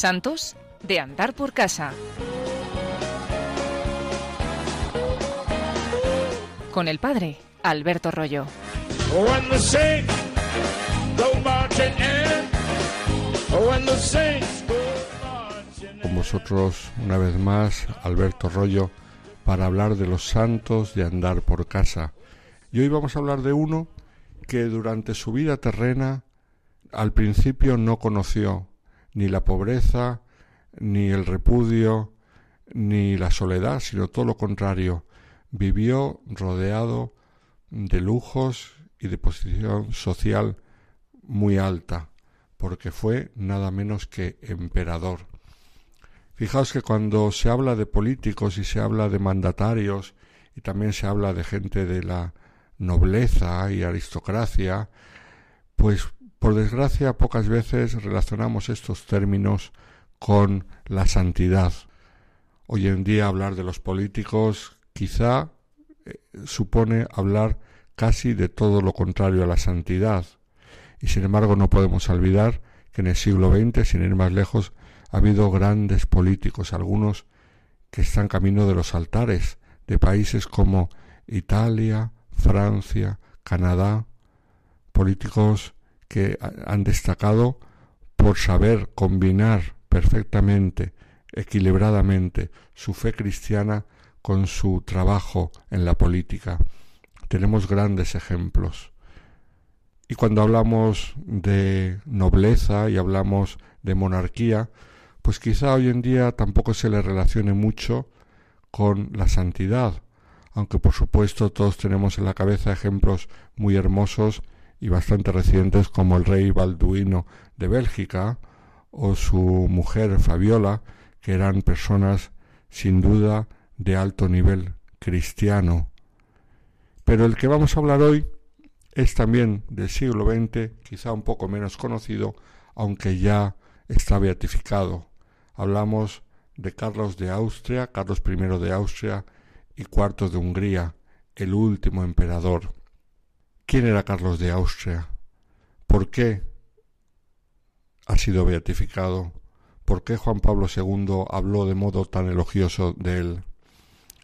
Santos de andar por casa. Con el padre Alberto Rollo. Con vosotros una vez más Alberto Rollo para hablar de los santos de andar por casa. Y hoy vamos a hablar de uno que durante su vida terrena al principio no conoció ni la pobreza, ni el repudio, ni la soledad, sino todo lo contrario. Vivió rodeado de lujos y de posición social muy alta, porque fue nada menos que emperador. Fijaos que cuando se habla de políticos y se habla de mandatarios y también se habla de gente de la nobleza y aristocracia, pues por desgracia pocas veces relacionamos estos términos con la santidad. Hoy en día hablar de los políticos quizá eh, supone hablar casi de todo lo contrario a la santidad. Y sin embargo no podemos olvidar que en el siglo XX, sin ir más lejos, ha habido grandes políticos, algunos que están camino de los altares de países como Italia, Francia, Canadá, políticos que han destacado por saber combinar perfectamente, equilibradamente, su fe cristiana con su trabajo en la política. Tenemos grandes ejemplos. Y cuando hablamos de nobleza y hablamos de monarquía, pues quizá hoy en día tampoco se le relacione mucho con la santidad, aunque por supuesto todos tenemos en la cabeza ejemplos muy hermosos y bastante recientes como el rey Balduino de Bélgica o su mujer Fabiola, que eran personas sin duda de alto nivel cristiano. Pero el que vamos a hablar hoy es también del siglo XX, quizá un poco menos conocido, aunque ya está beatificado. Hablamos de Carlos de Austria, Carlos I de Austria y IV de Hungría, el último emperador. ¿Quién era Carlos de Austria? ¿Por qué ha sido beatificado? ¿Por qué Juan Pablo II habló de modo tan elogioso de él?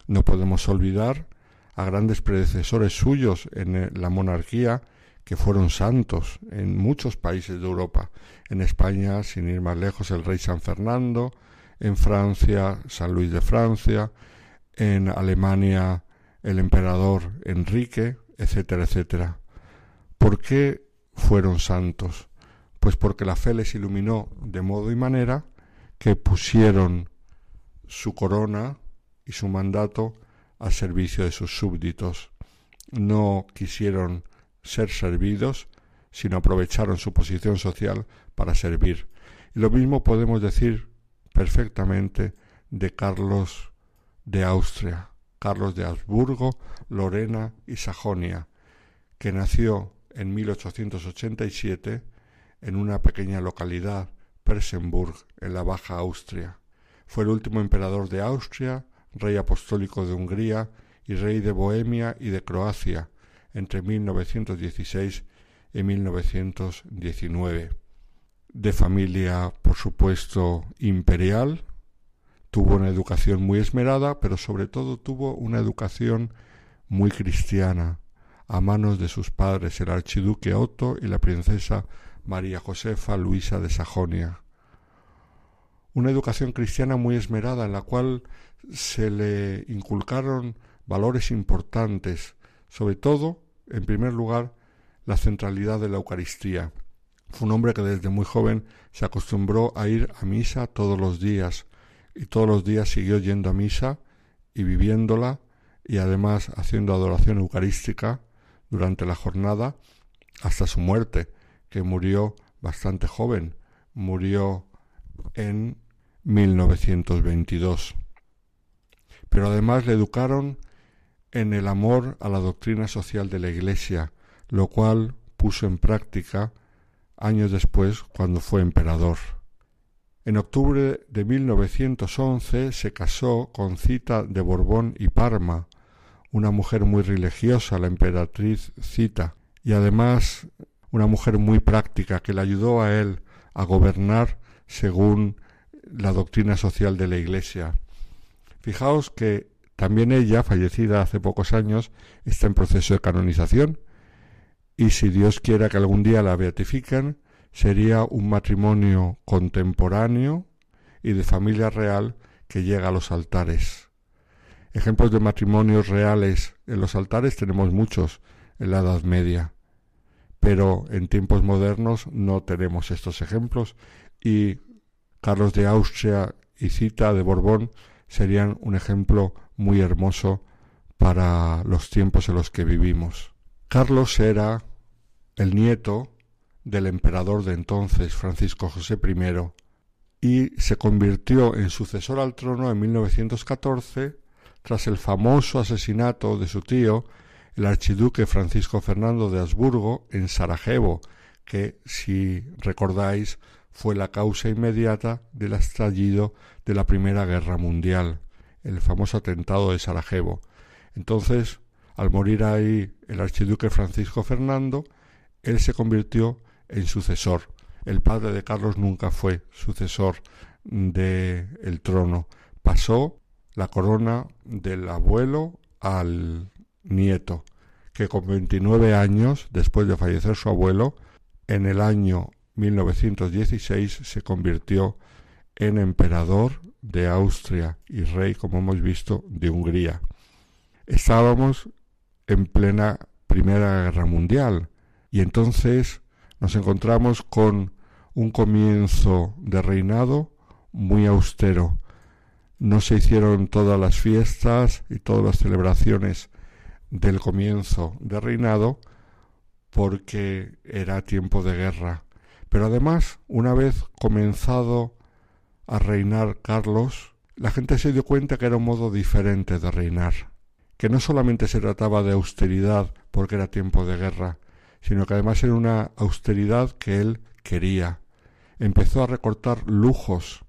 No podemos olvidar a grandes predecesores suyos en la monarquía que fueron santos en muchos países de Europa. En España, sin ir más lejos, el rey San Fernando, en Francia, San Luis de Francia, en Alemania, el emperador Enrique, etcétera, etcétera. ¿Por qué fueron santos? Pues porque la fe les iluminó de modo y manera que pusieron su corona y su mandato al servicio de sus súbditos. No quisieron ser servidos, sino aprovecharon su posición social para servir. Y lo mismo podemos decir perfectamente de Carlos de Austria. Carlos de Habsburgo, Lorena y Sajonia, que nació en 1887 en una pequeña localidad, Persenburg, en la Baja Austria. Fue el último emperador de Austria, rey apostólico de Hungría y rey de Bohemia y de Croacia entre 1916 y 1919. De familia, por supuesto, imperial, Tuvo una educación muy esmerada, pero sobre todo tuvo una educación muy cristiana, a manos de sus padres, el archiduque Otto y la princesa María Josefa Luisa de Sajonia. Una educación cristiana muy esmerada en la cual se le inculcaron valores importantes, sobre todo, en primer lugar, la centralidad de la Eucaristía. Fue un hombre que desde muy joven se acostumbró a ir a misa todos los días, y todos los días siguió yendo a misa y viviéndola y además haciendo adoración eucarística durante la jornada hasta su muerte, que murió bastante joven, murió en 1922. Pero además le educaron en el amor a la doctrina social de la Iglesia, lo cual puso en práctica años después cuando fue emperador. En octubre de 1911 se casó con Cita de Borbón y Parma, una mujer muy religiosa, la emperatriz Cita, y además una mujer muy práctica que le ayudó a él a gobernar según la doctrina social de la Iglesia. Fijaos que también ella, fallecida hace pocos años, está en proceso de canonización y si Dios quiera que algún día la beatifiquen, sería un matrimonio contemporáneo y de familia real que llega a los altares. Ejemplos de matrimonios reales en los altares tenemos muchos en la Edad Media, pero en tiempos modernos no tenemos estos ejemplos y Carlos de Austria y Cita de Borbón serían un ejemplo muy hermoso para los tiempos en los que vivimos. Carlos era el nieto del emperador de entonces, Francisco José I, y se convirtió en sucesor al trono en 1914 tras el famoso asesinato de su tío, el archiduque Francisco Fernando de Habsburgo, en Sarajevo, que, si recordáis, fue la causa inmediata del estallido de la Primera Guerra Mundial, el famoso atentado de Sarajevo. Entonces, al morir ahí el archiduque Francisco Fernando, él se convirtió en sucesor. El padre de Carlos nunca fue sucesor del el trono. Pasó la corona del abuelo al nieto, que con 29 años, después de fallecer su abuelo, en el año 1916 se convirtió en emperador de Austria y rey, como hemos visto, de Hungría. Estábamos en plena Primera Guerra Mundial y entonces nos encontramos con un comienzo de reinado muy austero. No se hicieron todas las fiestas y todas las celebraciones del comienzo de reinado porque era tiempo de guerra. Pero además, una vez comenzado a reinar Carlos, la gente se dio cuenta que era un modo diferente de reinar, que no solamente se trataba de austeridad porque era tiempo de guerra, sino que además era una austeridad que él quería. Empezó a recortar lujos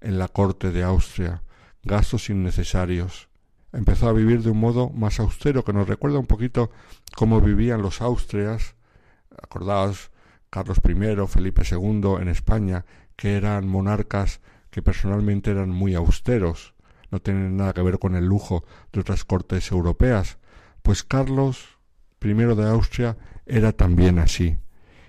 en la corte de Austria, gastos innecesarios. Empezó a vivir de un modo más austero que nos recuerda un poquito cómo vivían los Austrias. Acordaos Carlos I, Felipe II en España, que eran monarcas que personalmente eran muy austeros, no tienen nada que ver con el lujo de otras cortes europeas. Pues Carlos I de Austria era también así.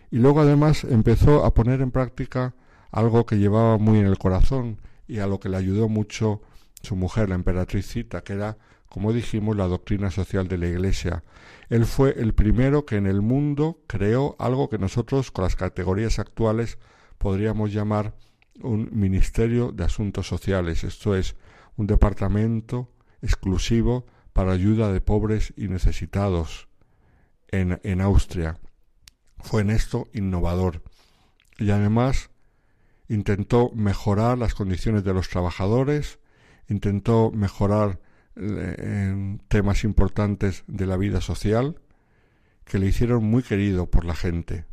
Y luego además empezó a poner en práctica algo que llevaba muy en el corazón y a lo que le ayudó mucho su mujer, la emperatriz Cita, que era, como dijimos, la doctrina social de la Iglesia. Él fue el primero que en el mundo creó algo que nosotros, con las categorías actuales, podríamos llamar un Ministerio de Asuntos Sociales, esto es, un departamento exclusivo para ayuda de pobres y necesitados, en, Austria. Fue en esto innovador y además intentó mejorar las condiciones de los trabajadores, intentó mejorar eh, temas importantes de la vida social que le hicieron muy querido por la gente.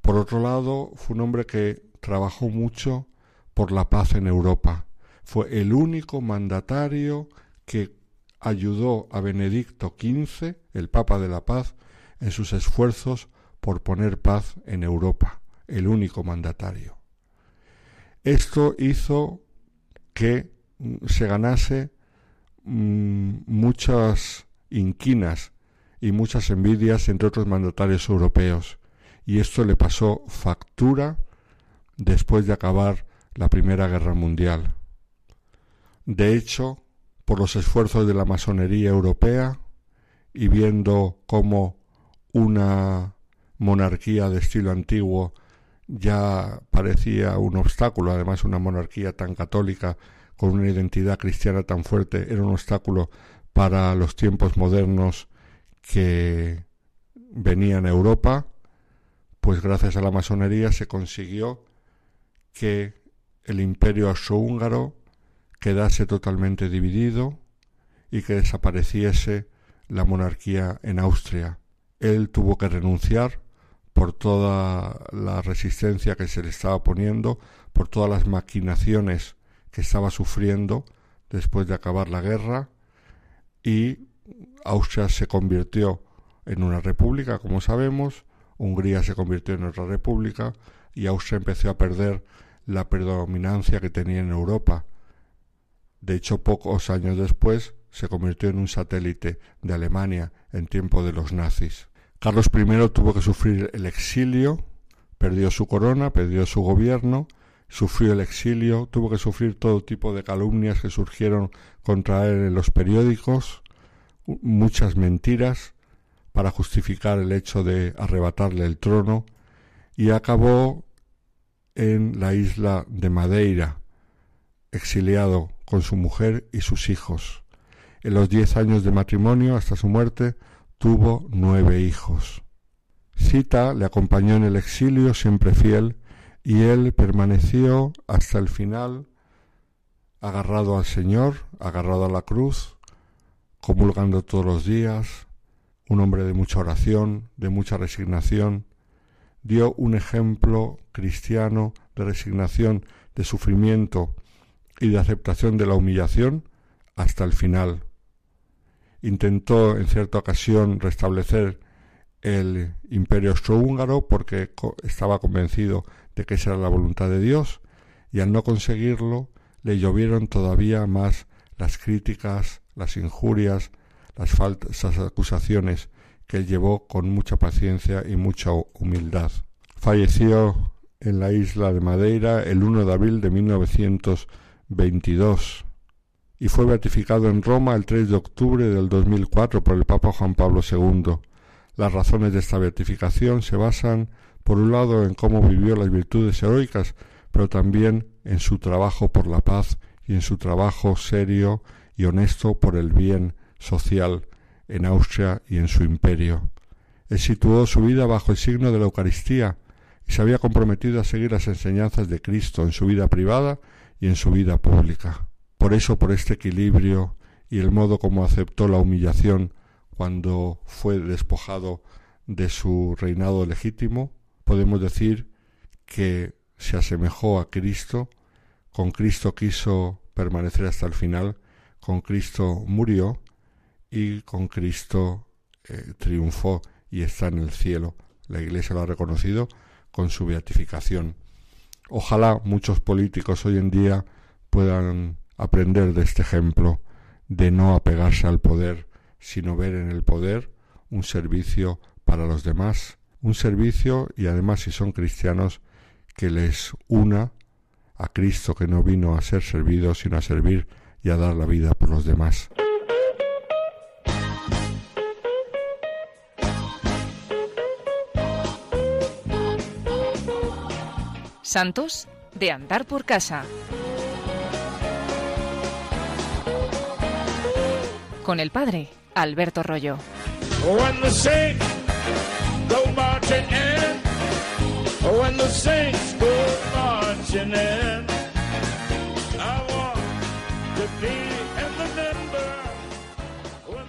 Por otro lado, fue un hombre que trabajó mucho por la paz en Europa. Fue el único mandatario que ayudó a Benedicto XV, el Papa de la Paz, en sus esfuerzos por poner paz en Europa, el único mandatario. Esto hizo que mm, se ganase mm, muchas inquinas y muchas envidias entre otros mandatarios europeos, y esto le pasó factura después de acabar la Primera Guerra Mundial. De hecho, por los esfuerzos de la masonería europea y viendo cómo una monarquía de estilo antiguo ya parecía un obstáculo, además una monarquía tan católica con una identidad cristiana tan fuerte era un obstáculo para los tiempos modernos que venían a Europa, pues gracias a la masonería se consiguió que el imperio austrohúngaro quedase totalmente dividido y que desapareciese la monarquía en Austria él tuvo que renunciar por toda la resistencia que se le estaba poniendo, por todas las maquinaciones que estaba sufriendo después de acabar la guerra y Austria se convirtió en una república, como sabemos, Hungría se convirtió en otra república y Austria empezó a perder la predominancia que tenía en Europa. De hecho, pocos años después se convirtió en un satélite de Alemania en tiempo de los nazis. Carlos I tuvo que sufrir el exilio, perdió su corona, perdió su gobierno, sufrió el exilio, tuvo que sufrir todo tipo de calumnias que surgieron contra él en los periódicos, muchas mentiras para justificar el hecho de arrebatarle el trono y acabó en la isla de Madeira, exiliado con su mujer y sus hijos. En los diez años de matrimonio hasta su muerte tuvo nueve hijos. Cita le acompañó en el exilio siempre fiel y él permaneció hasta el final agarrado al Señor, agarrado a la cruz, comulgando todos los días, un hombre de mucha oración, de mucha resignación, dio un ejemplo cristiano de resignación, de sufrimiento y de aceptación de la humillación hasta el final. Intentó en cierta ocasión restablecer el imperio austrohúngaro porque estaba convencido de que esa era la voluntad de Dios y al no conseguirlo le llovieron todavía más las críticas, las injurias, las falsas acusaciones que él llevó con mucha paciencia y mucha humildad. Falleció en la isla de Madeira el 1 de abril de 1922 y fue beatificado en Roma el 3 de octubre del 2004 por el Papa Juan Pablo II. Las razones de esta beatificación se basan, por un lado, en cómo vivió las virtudes heroicas, pero también en su trabajo por la paz y en su trabajo serio y honesto por el bien social en Austria y en su imperio. Él situó su vida bajo el signo de la Eucaristía y se había comprometido a seguir las enseñanzas de Cristo en su vida privada y en su vida pública. Por eso, por este equilibrio y el modo como aceptó la humillación cuando fue despojado de su reinado legítimo, podemos decir que se asemejó a Cristo, con Cristo quiso permanecer hasta el final, con Cristo murió y con Cristo eh, triunfó y está en el cielo. La Iglesia lo ha reconocido con su beatificación. Ojalá muchos políticos hoy en día puedan aprender de este ejemplo de no apegarse al poder, sino ver en el poder un servicio para los demás, un servicio y además si son cristianos que les una a Cristo que no vino a ser servido sino a servir y a dar la vida por los demás. Santos de andar por casa. Con el padre Alberto Rollo.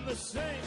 The